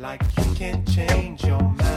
Like you can change your mind,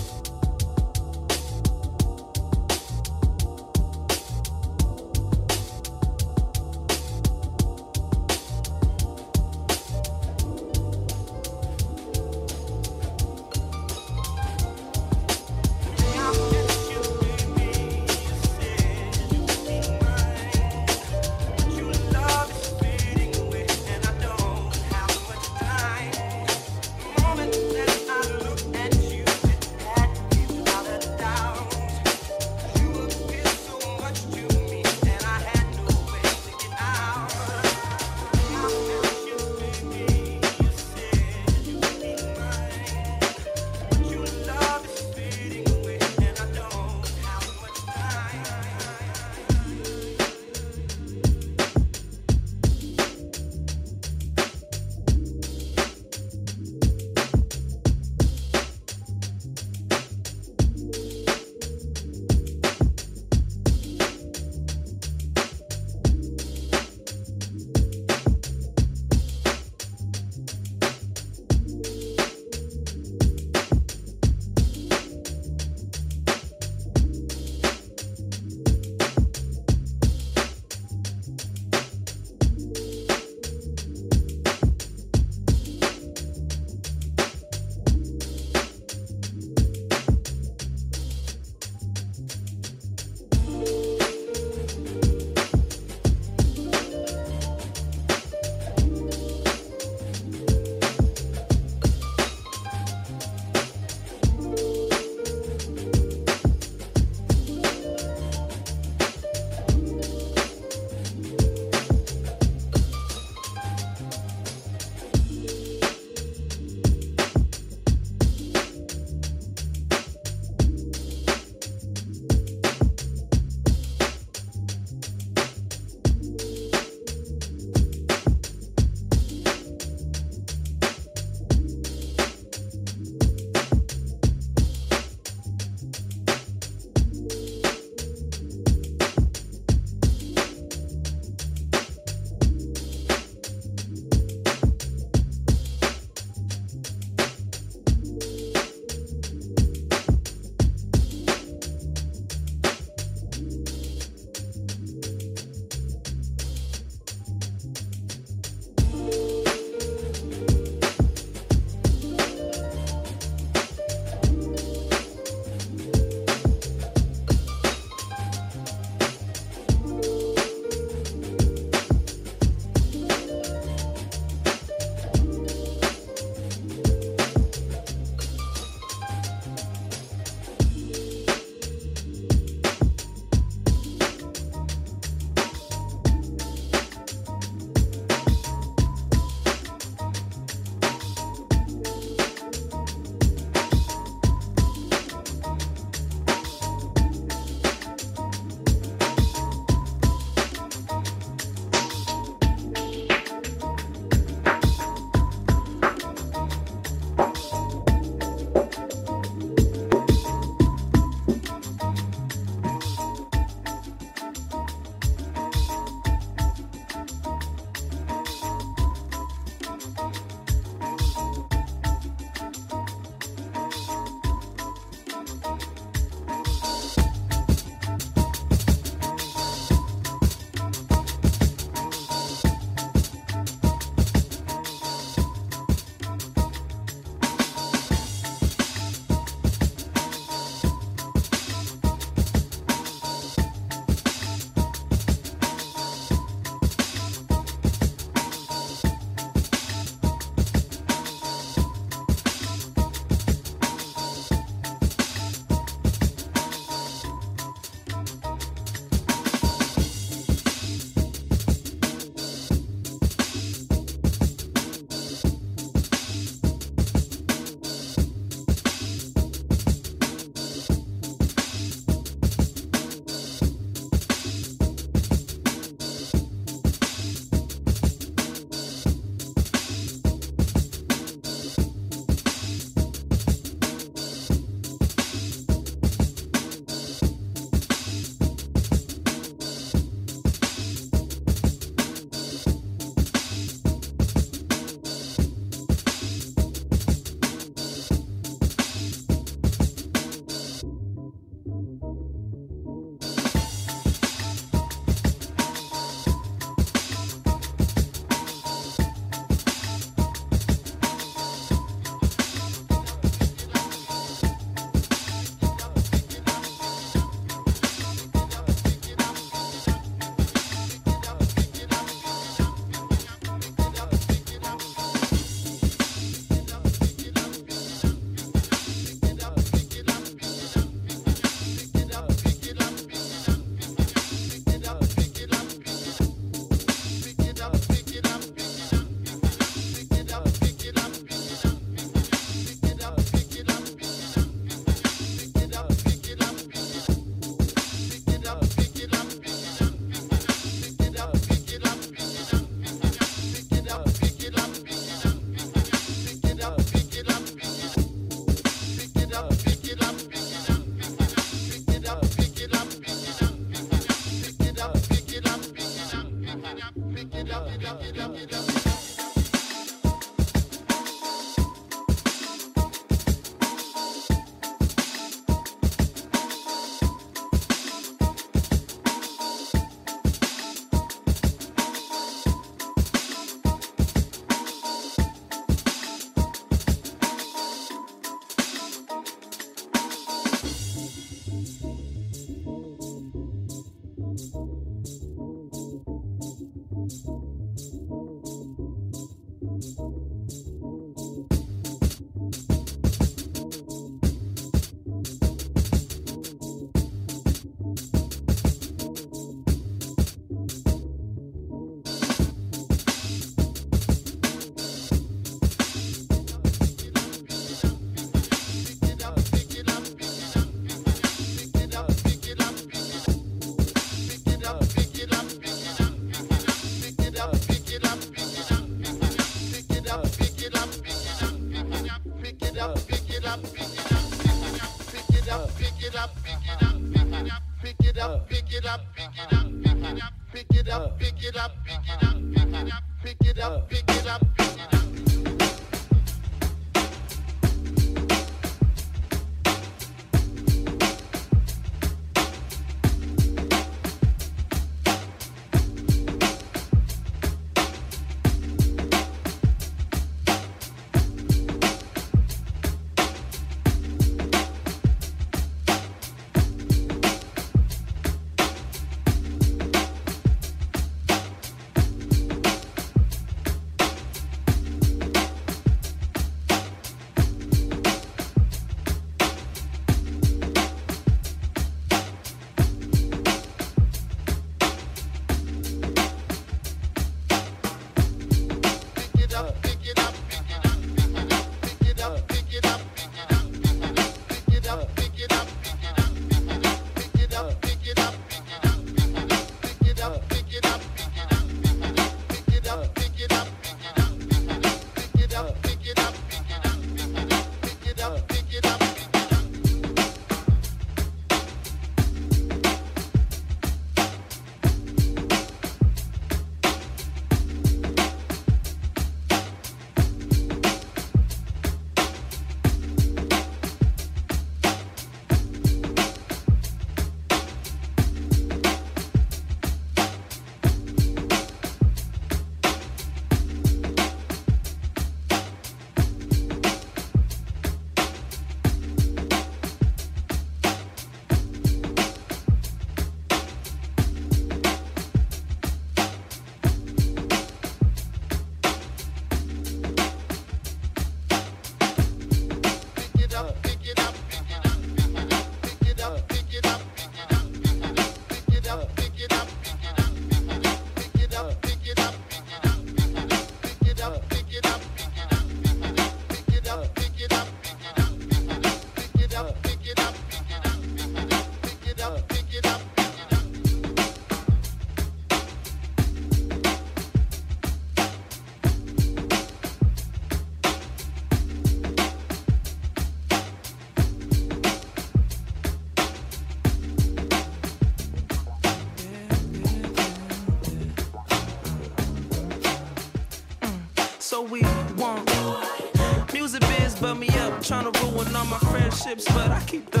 trying to ruin all my friendships, but I keep the.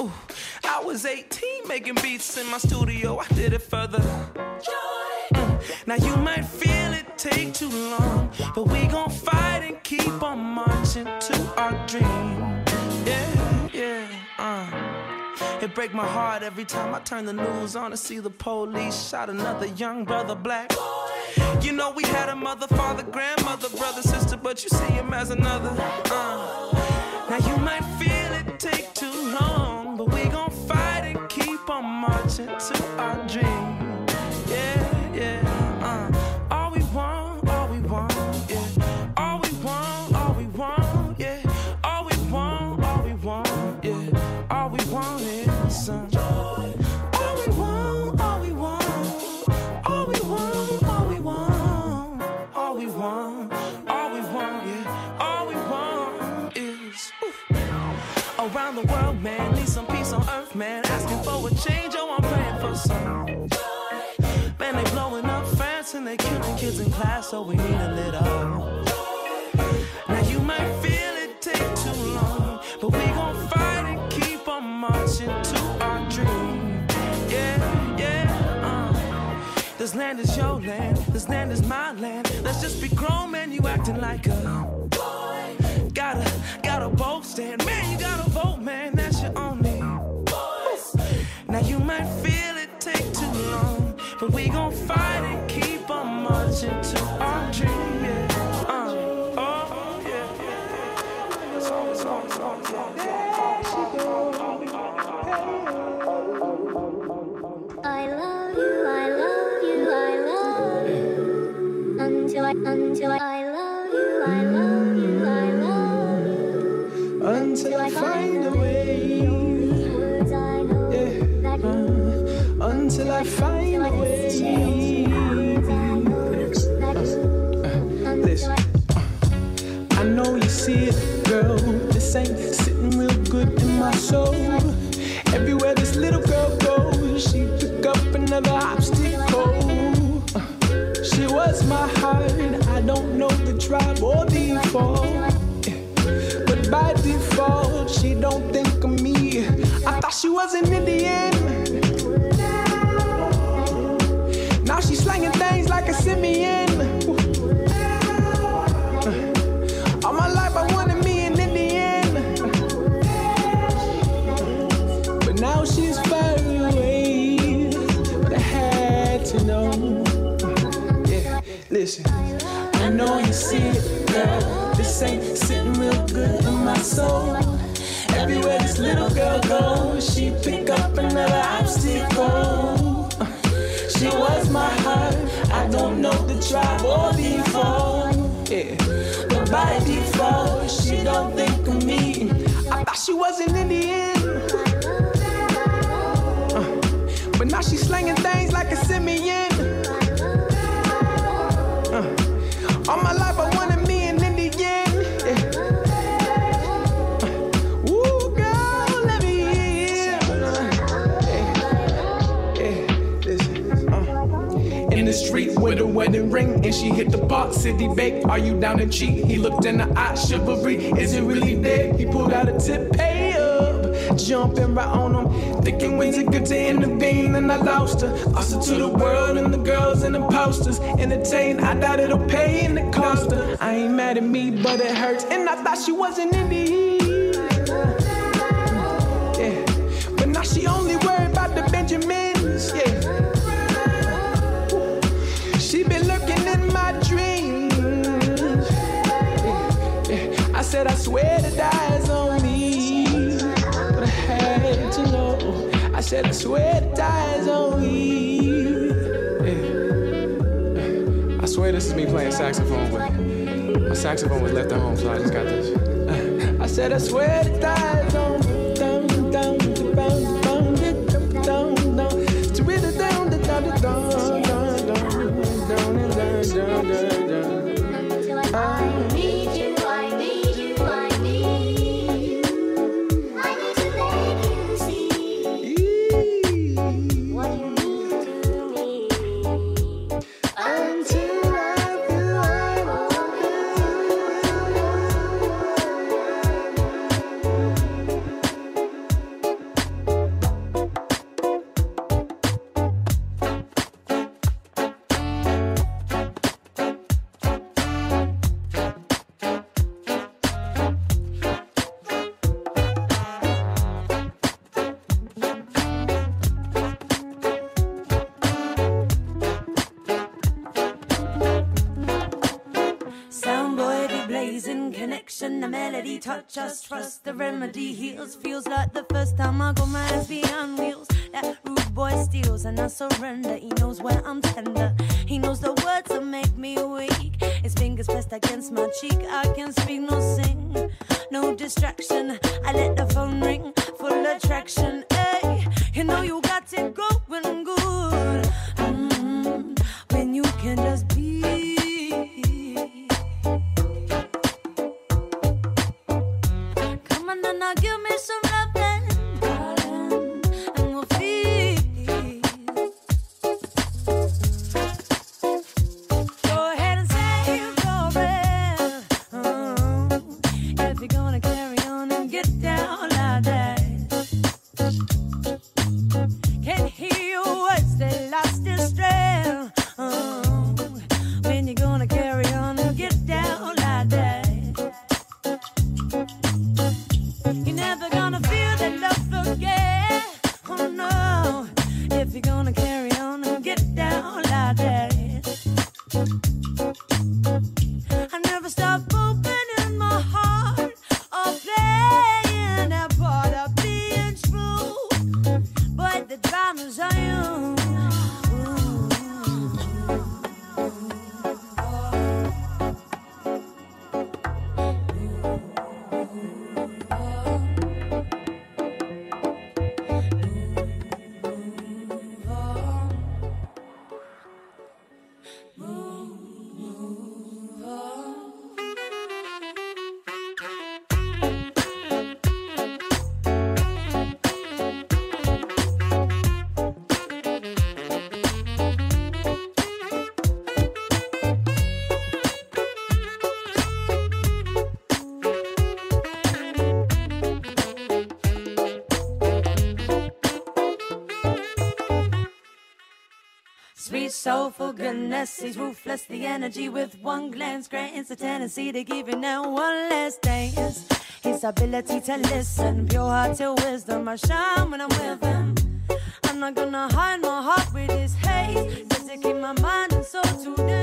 Ooh. I was 18 making beats in my studio, I did it further. Mm. Now you might feel it take too long, but we gon' fight and keep on marching to our dream. Yeah, yeah, uh. It break my heart every time I turn the news on to see the police shot another young brother black. You know we had a mother, father, grandmother, brother, sister but you see him as another. Uh. acting like a don't know the tribe or default. But by default, she don't think of me. I thought she was an Indian. Know you see it, girl. This ain't sitting real good in my soul. Everywhere this little girl goes, she pick up another obstacle. She was my heart. I don't know the tribe or default. Yeah. But by default, she don't think of me. I thought she was an Indian. Uh, but now she's slanging things like a simian. Ring, and she hit the box, city bake. Are you down to cheat? He looked in the eye, chivalry. Is it really dead? He pulled out a tip, pay up, jumping right on him. Thinking when's it good to intervene, and I lost her. Lost her to the world and the girls and the posters. Entertain, I doubt it'll pay in the cost her. I ain't mad at me, but it hurts, and I thought she was an Indian. Yeah, yeah. I swear to die on me, but I had to know. I said I swear to die on me. Yeah. I swear this is me playing saxophone, but my saxophone was left at home, so I just got this. I said I swear to die on me. Us, trust the remedy heals. Feels like the first time I got my ass behind wheels. That rude boy steals and I surrender. He knows when I'm tender. He knows the words that make me weak. His fingers pressed against my cheek. I can speak, no sing, no distraction. Can't hear your words, soulful goodness. He's ruthless, the energy with one glance grants the tendency to give you now one last dance. His ability to listen, pure heart to wisdom. I shine when I'm with him. I'm not gonna hide my heart with his haze. Just to keep my mind and soul today.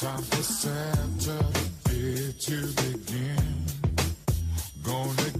Time for Saturday to begin. Gonna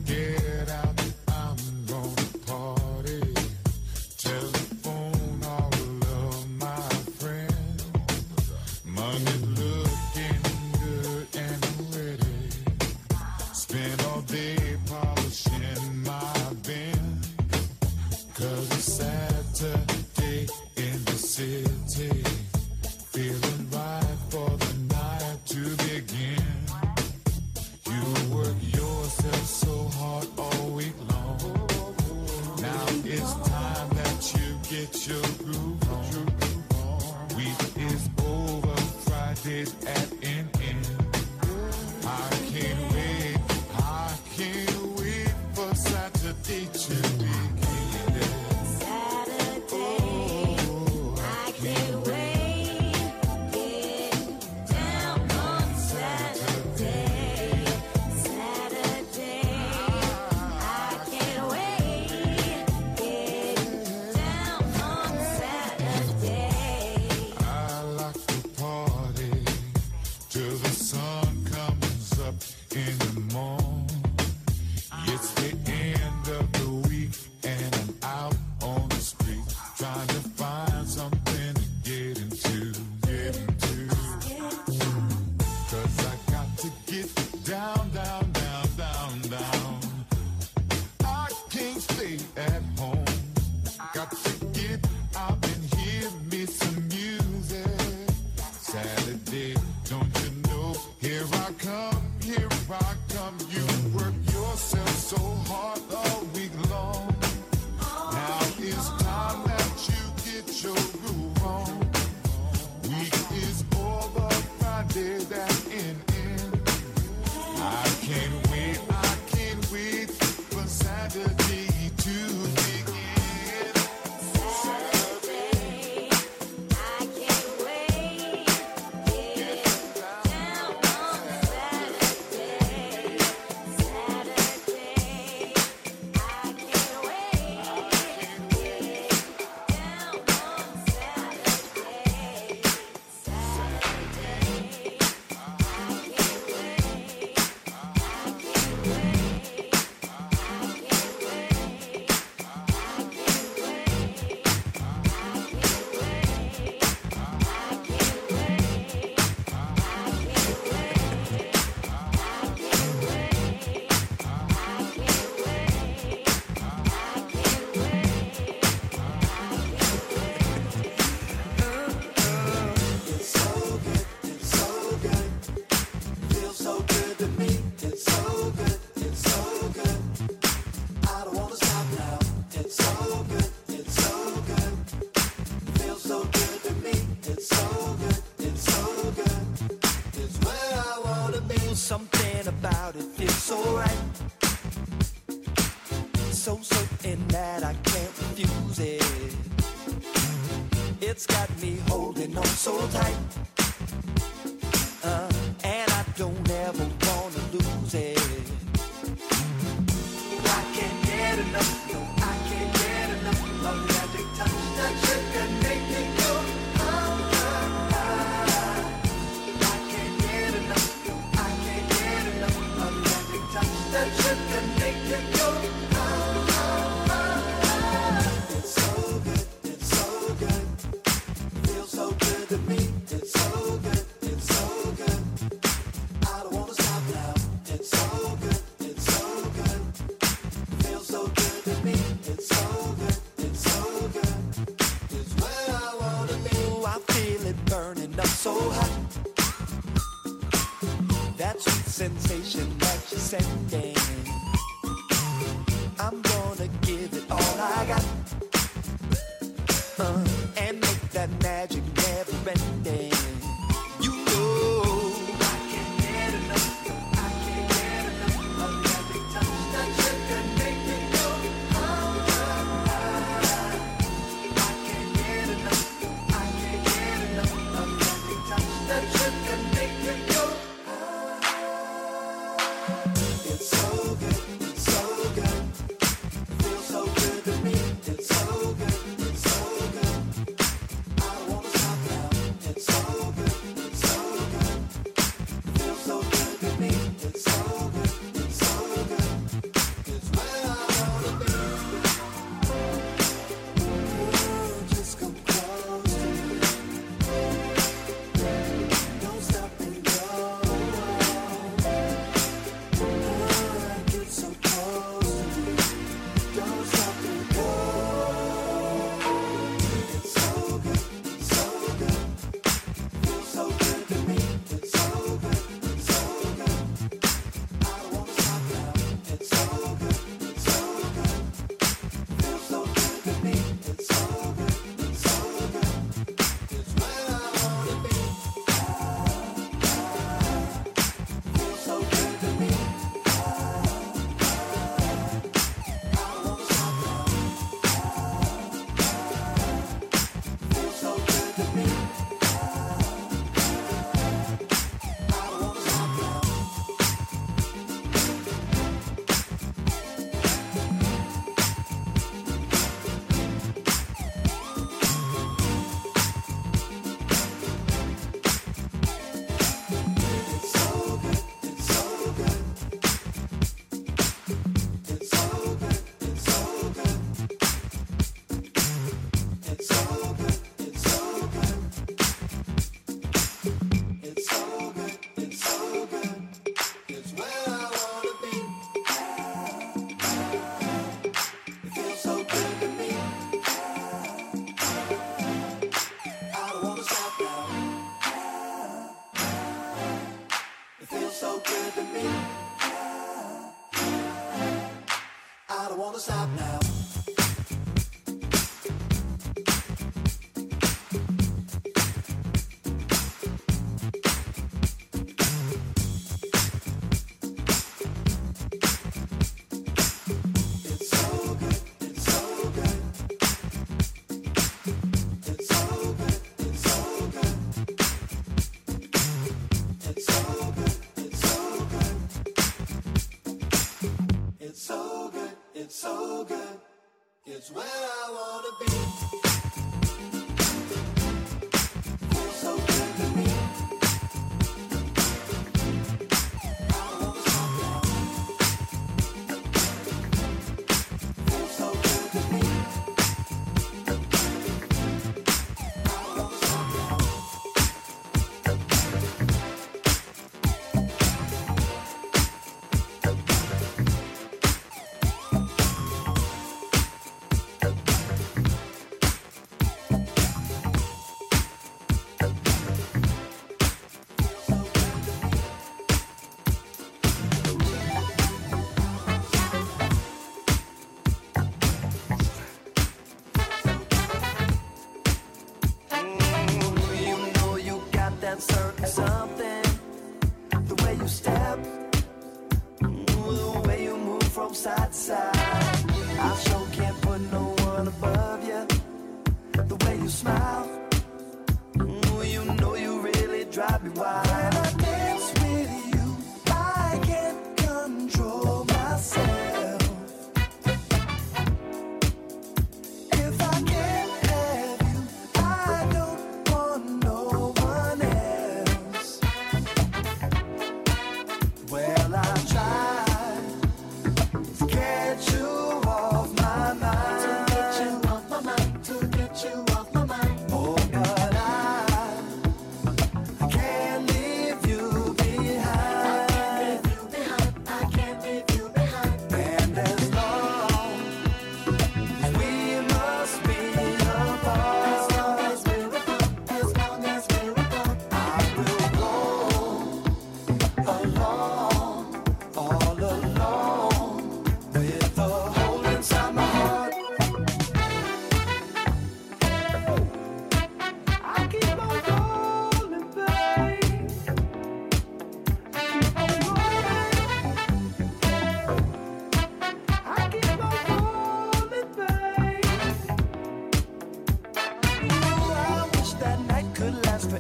It's where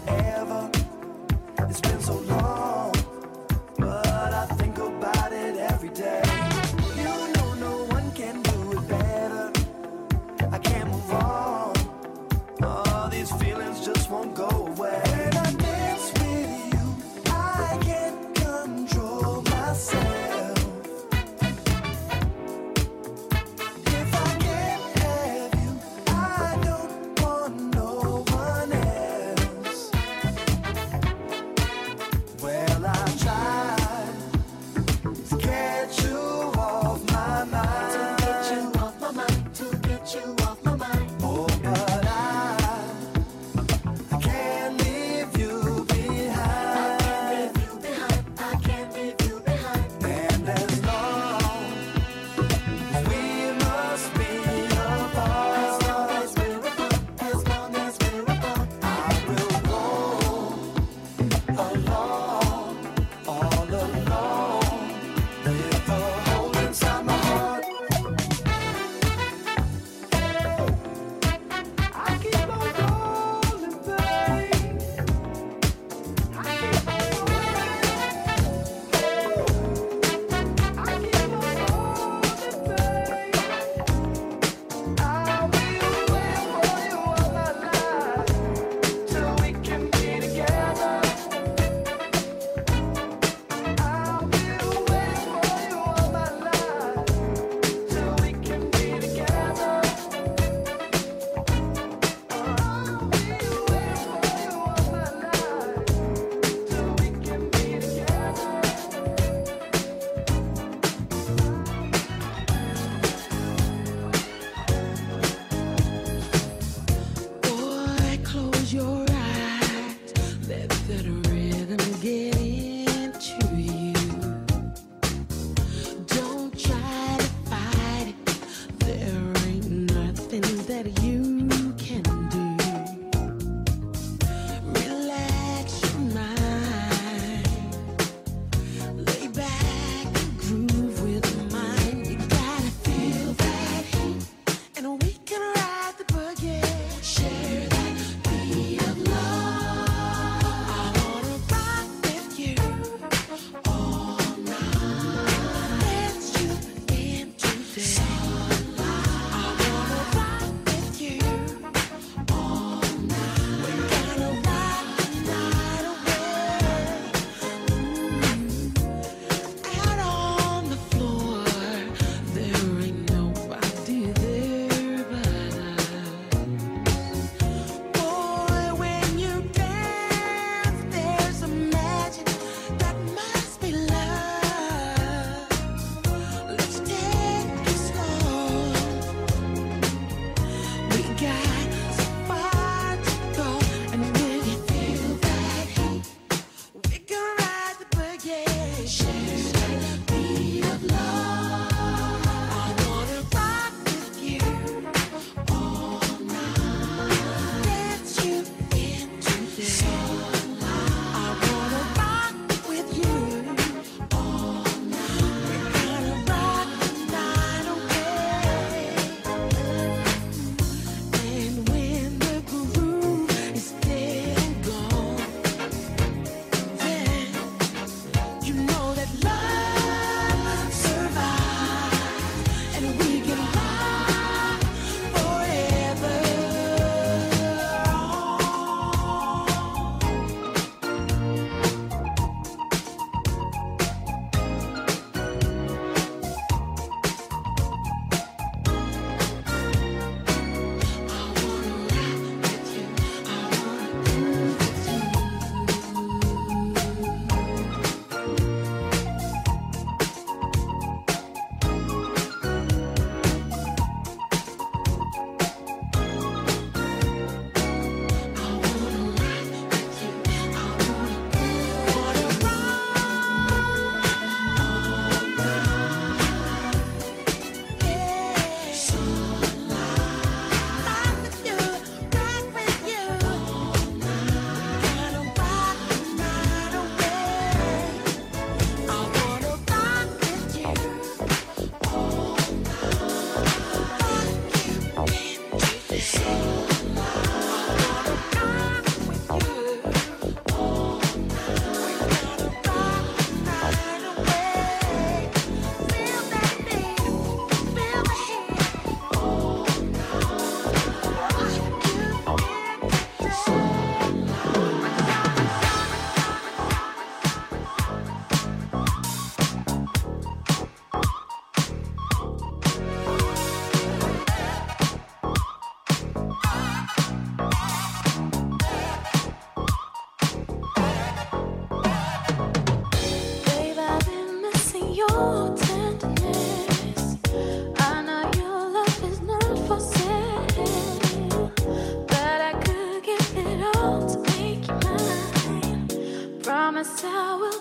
could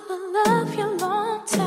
love you long time.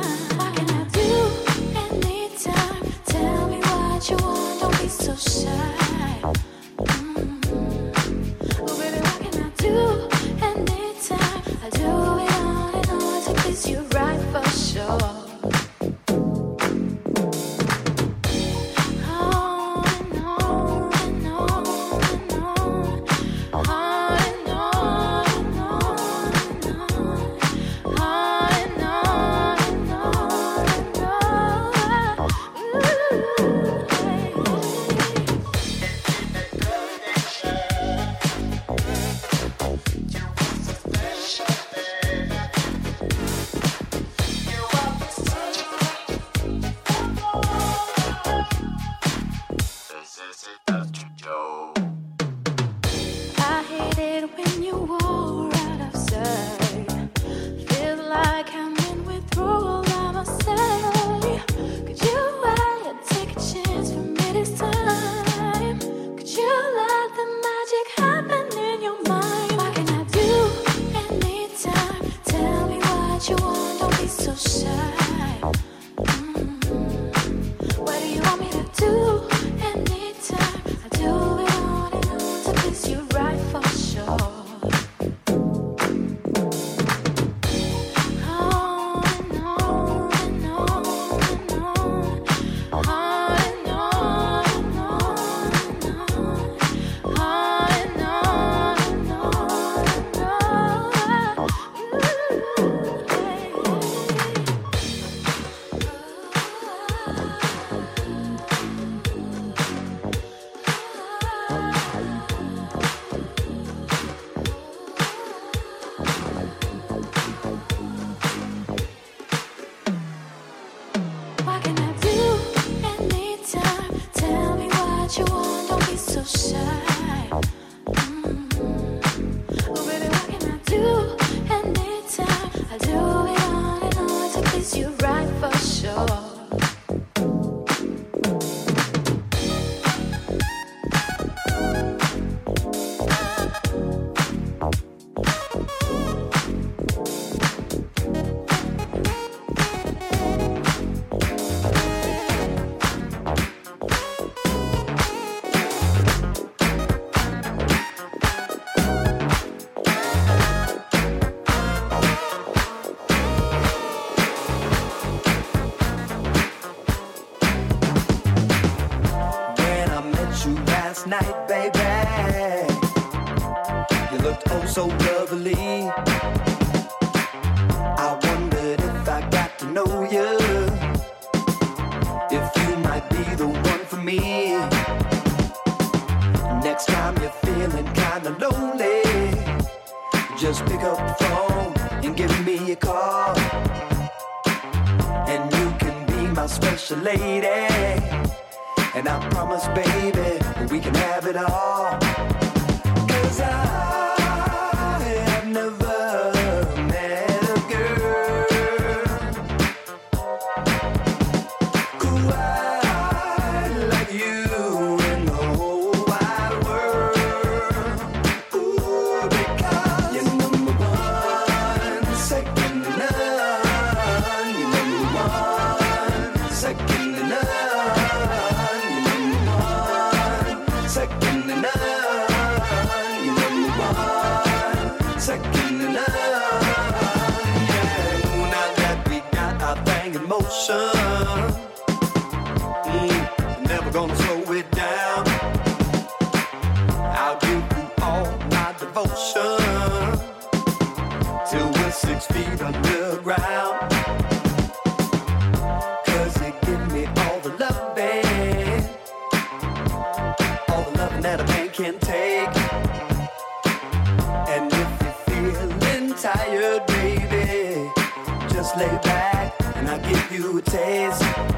Give